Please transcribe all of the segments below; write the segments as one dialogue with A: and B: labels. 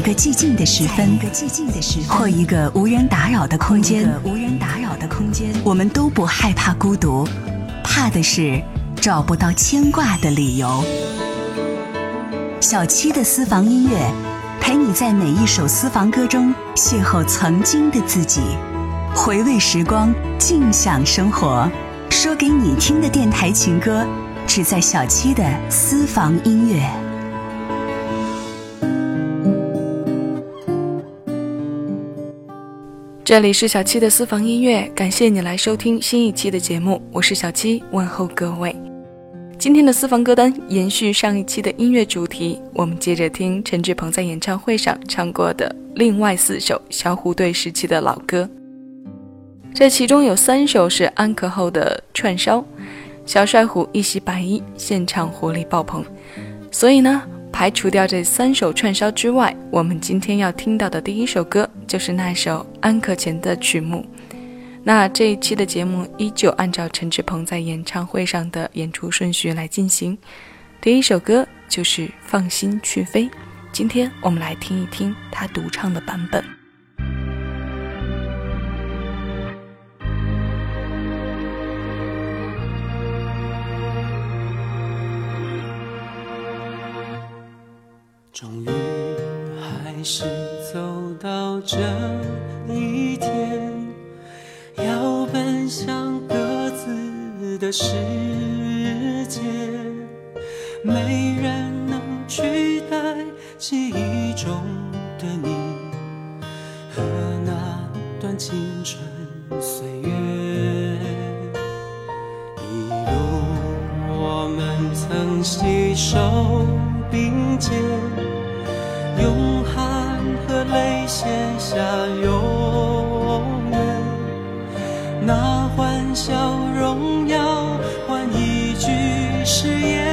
A: 一个寂静的时分，或一个无人打扰的空间，无人打扰的空间，我们都不害怕孤独，怕的是找不到牵挂的理由。小七的私房音乐，陪你在每一首私房歌中邂逅曾经的自己，回味时光，静享生活。说给你听的电台情歌，只在小七的私房音乐。
B: 这里是小七的私房音乐，感谢你来收听新一期的节目，我是小七，问候各位。今天的私房歌单延续上一期的音乐主题，我们接着听陈志朋在演唱会上唱过的另外四首小虎队时期的老歌。这其中有三首是安可后的串烧，小帅虎一袭白衣，现场活力爆棚。所以呢。排除掉这三首串烧之外，我们今天要听到的第一首歌就是那首安可前的曲目。那这一期的节目依旧按照陈志朋在演唱会上的演出顺序来进行。第一首歌就是《放心去飞》，今天我们来听一听他独唱的版本。
C: 携手并肩。用汗和泪写下永远，那欢笑荣耀换一句誓言，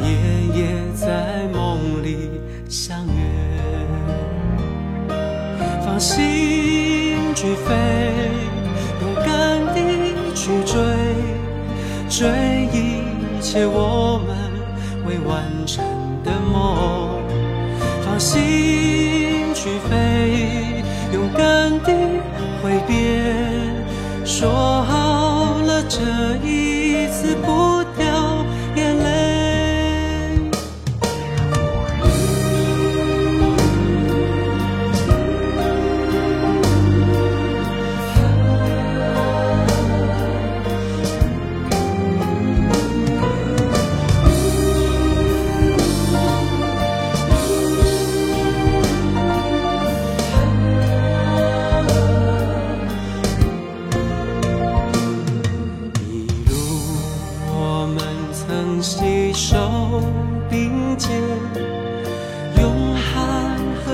C: 夜夜在梦里相约。放心去飞，勇敢地去追，追一切我心去飞，勇敢地挥别，说好了这一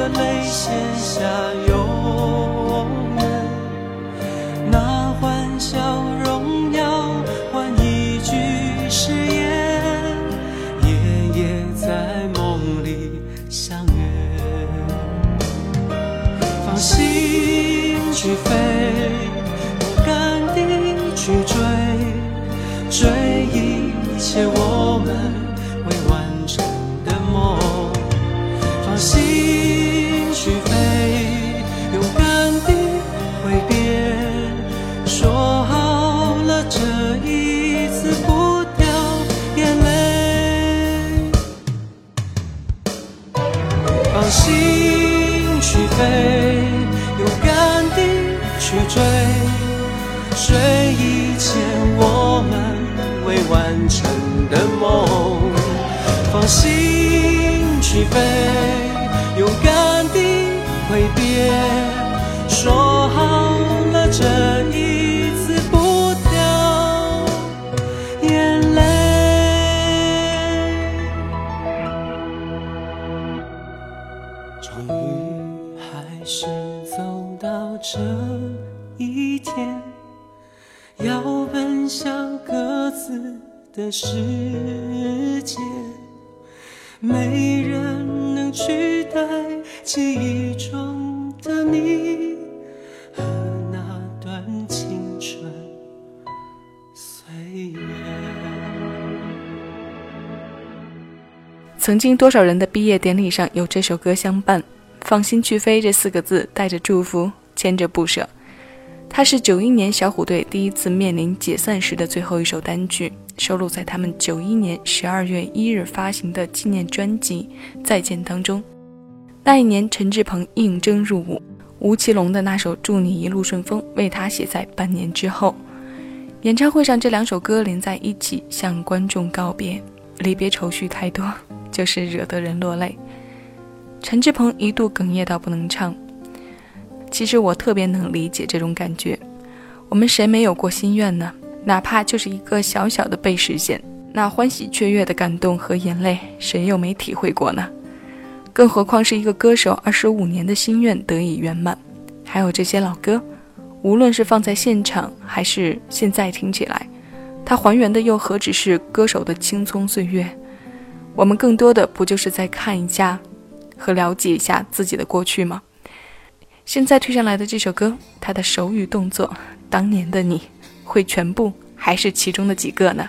C: 的的梦放心去飞勇敢地挥别。说好了这一次不掉眼泪。终于还是走到这一天要奔向各自的世界，没人能取代记忆中的你和那段青春岁月。
B: 曾经多少人的毕业典礼上有这首歌相伴，“放心去飞”这四个字带着祝福，牵着不舍。它是九一年小虎队第一次面临解散时的最后一首单曲，收录在他们九一年十二月一日发行的纪念专辑《再见》当中。那一年，陈志朋应征入伍，吴奇隆的那首《祝你一路顺风》为他写在半年之后。演唱会上，这两首歌连在一起，向观众告别，离别愁绪太多，就是惹得人落泪。陈志朋一度哽咽到不能唱。其实我特别能理解这种感觉，我们谁没有过心愿呢？哪怕就是一个小小的被实现，那欢喜雀跃的感动和眼泪，谁又没体会过呢？更何况是一个歌手二十五年的心愿得以圆满，还有这些老歌，无论是放在现场还是现在听起来，它还原的又何止是歌手的青葱岁月？我们更多的不就是在看一下和了解一下自己的过去吗？现在推上来的这首歌，它的手语动作，当年的你会全部还是其中的几个呢？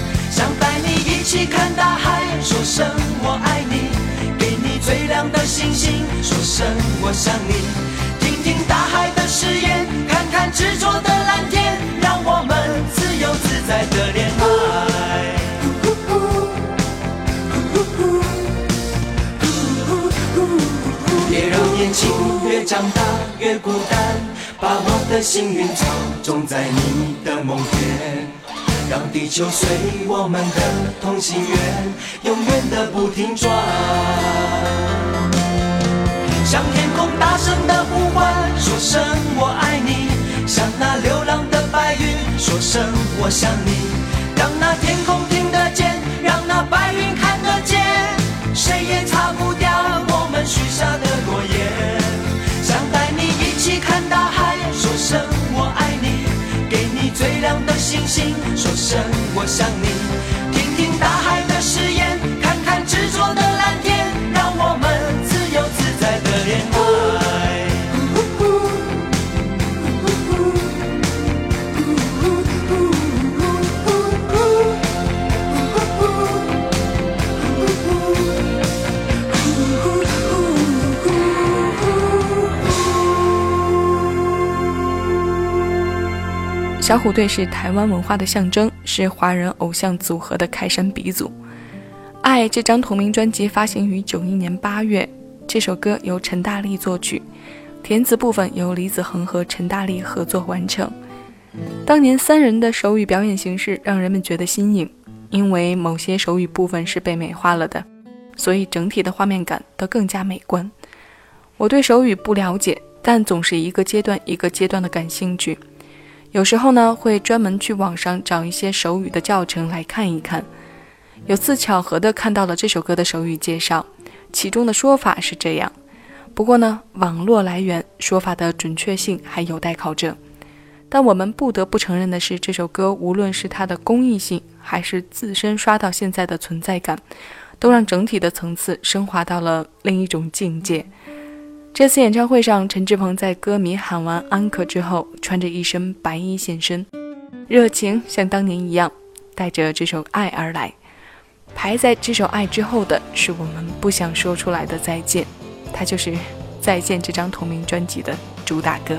D: 一起看大海，说声我爱你；给你最亮的星星，说声我想你。听听大海的誓言，看看执着的蓝天，让我们。自在的恋爱。别让年轻越长大越孤单，把我的幸运草种在你的梦田，让地球随我们的同心圆，永远的不停转。向天空大声的呼唤，说声我爱你。向那流浪的白云说声我想你，让那天空听得见，让那白云看得见，谁也擦不掉我们许下的诺言。的星星，说声我想你，
B: 小虎队是台湾文化的象征，是华人偶像组合的开山鼻祖。《爱》这张同名专辑发行于九一年八月，这首歌由陈大力作曲，填词部分由李子恒和陈大力合作完成。当年三人的手语表演形式让人们觉得新颖，因为某些手语部分是被美化了的，所以整体的画面感都更加美观。我对手语不了解，但总是一个阶段一个阶段的感兴趣。有时候呢，会专门去网上找一些手语的教程来看一看。有次巧合的看到了这首歌的手语介绍，其中的说法是这样。不过呢，网络来源说法的准确性还有待考证。但我们不得不承认的是，这首歌无论是它的公益性，还是自身刷到现在的存在感，都让整体的层次升华到了另一种境界。这次演唱会上，陈志鹏在歌迷喊完安可之后，穿着一身白衣现身，热情像当年一样，带着这首《爱》而来。排在这首《爱》之后的是我们不想说出来的再见，它就是《再见》这张同名专辑的主打歌。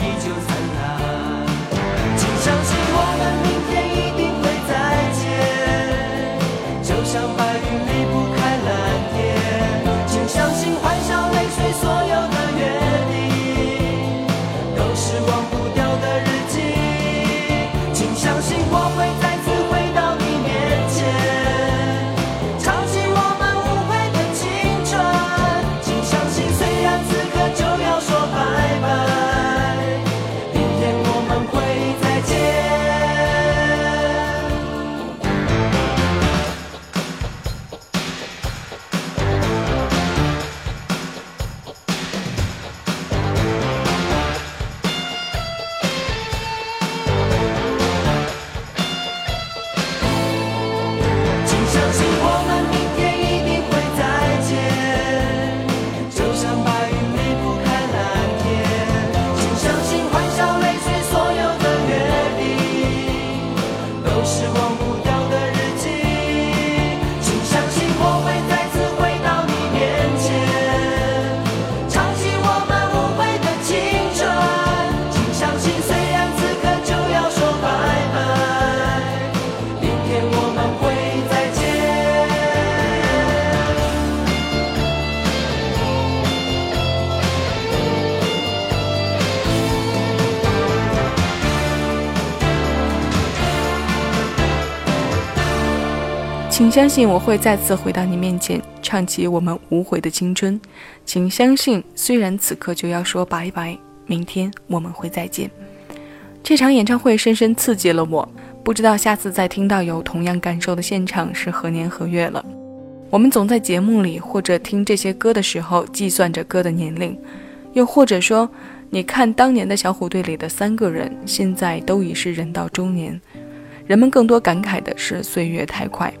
D: 依旧在相信我会再
B: 次回到你面前，唱起我们无悔的青春。请相信，虽然此刻就要说拜拜，明天我们会再见。这场演唱会深深刺激了我，不知道下次再听到有同样感受的现场是何年何月了。我们总在节目里或者听这些歌的时候计算着歌的年龄，又或者说，你看当年的小虎队里的三个人，现在都已是人到中年。人们更多感慨的是岁月太快，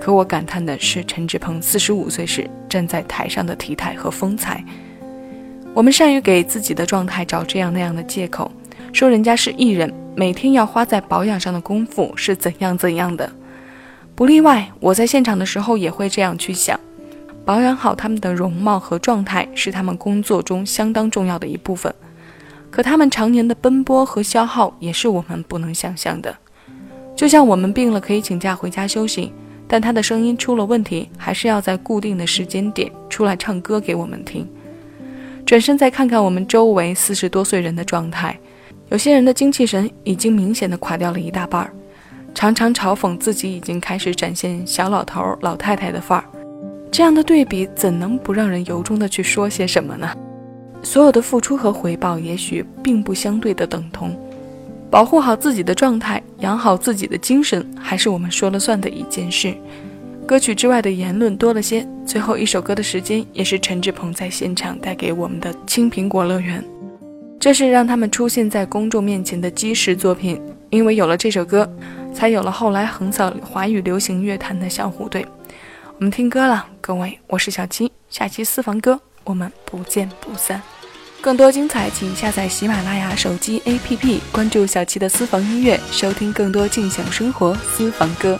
B: 可我感叹的是陈志鹏四十五岁时站在台上的体态和风采。我们善于给自己的状态找这样那样的借口，说人家是艺人，每天要花在保养上的功夫是怎样怎样的。不例外，我在现场的时候也会这样去想：保养好他们的容貌和状态是他们工作中相当重要的一部分。可他们常年的奔波和消耗也是我们不能想象的。就像我们病了可以请假回家休息，但他的声音出了问题，还是要在固定的时间点出来唱歌给我们听。转身再看看我们周围四十多岁人的状态，有些人的精气神已经明显的垮掉了一大半儿。常常嘲讽自己已经开始展现小老头、老太太的范儿，这样的对比怎能不让人由衷的去说些什么呢？所有的付出和回报也许并不相对的等同，保护好自己的状态，养好自己的精神，还是我们说了算的一件事。歌曲之外的言论多了些，最后一首歌的时间也是陈志朋在现场带给我们的《青苹果乐园》，这是让他们出现在公众面前的基石作品，因为有了这首歌。才有了后来横扫华语流行乐坛的小虎队。我们听歌了，各位，我是小七，下期私房歌我们不见不散。更多精彩，请下载喜马拉雅手机 APP，关注小七的私房音乐，收听更多尽享生活私房歌。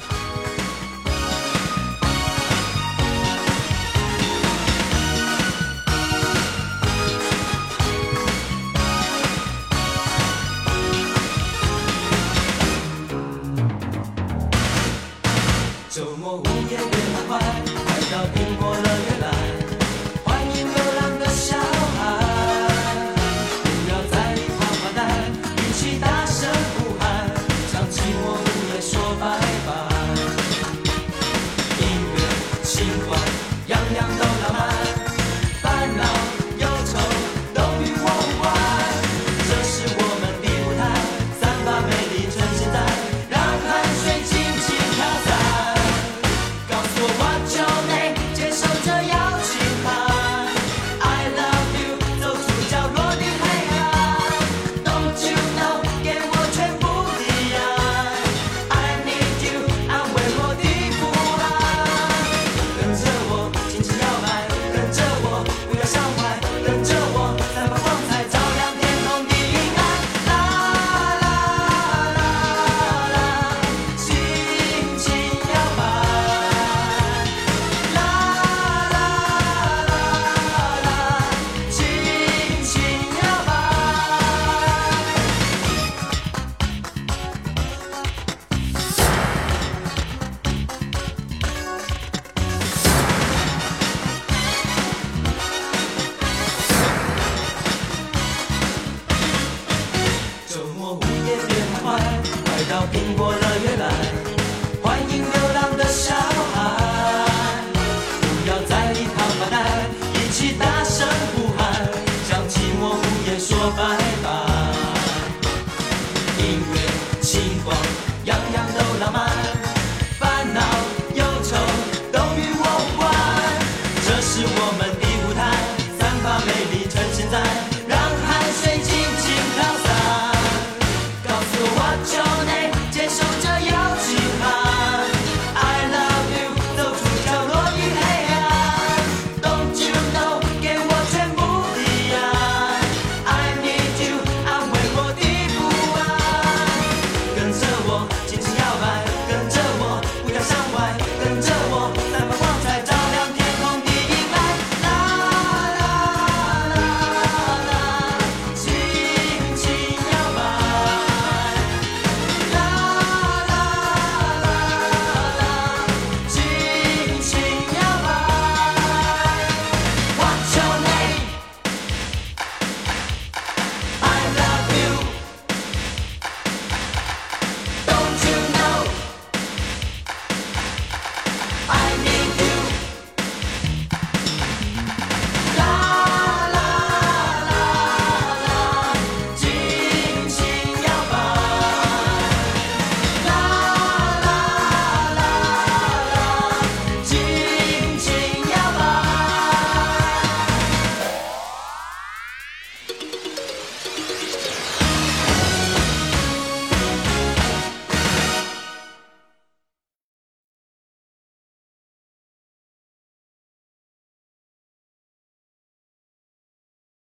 B: Tình